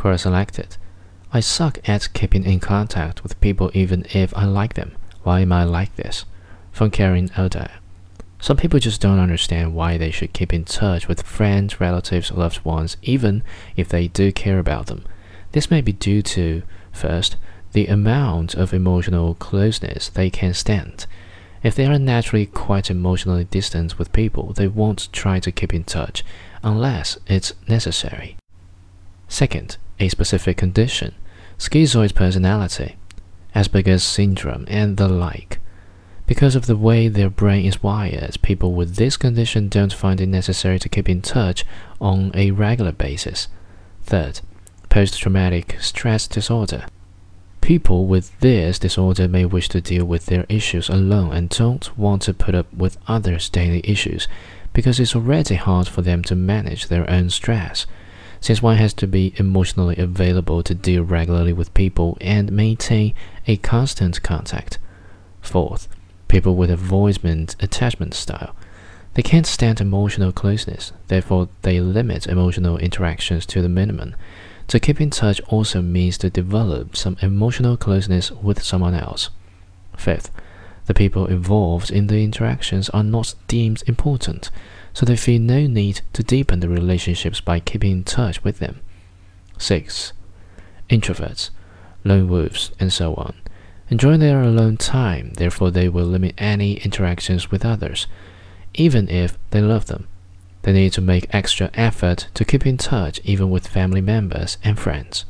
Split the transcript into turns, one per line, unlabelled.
Quora selected. I suck at keeping in contact with people even if I like them. Why am I like this? From Karen Oda. Some people just don't understand why they should keep in touch with friends, relatives, loved ones, even if they do care about them. This may be due to, first, the amount of emotional closeness they can stand. If they are naturally quite emotionally distant with people, they won't try to keep in touch unless it's necessary. Second, a specific condition, schizoid personality, Asperger's syndrome, and the like. Because of the way their brain is wired, people with this condition don't find it necessary to keep in touch on a regular basis. Third, post traumatic stress disorder. People with this disorder may wish to deal with their issues alone and don't want to put up with others' daily issues because it's already hard for them to manage their own stress. Since one has to be emotionally available to deal regularly with people and maintain a constant contact. Fourth, people with avoidant attachment style. They can't stand emotional closeness, therefore, they limit emotional interactions to the minimum. To keep in touch also means to develop some emotional closeness with someone else. Fifth, the people involved in the interactions are not deemed important, so they feel no need to deepen the relationships by keeping in touch with them. 6. Introverts, lone wolves, and so on enjoy their alone time, therefore, they will limit any interactions with others, even if they love them. They need to make extra effort to keep in touch even with family members and friends.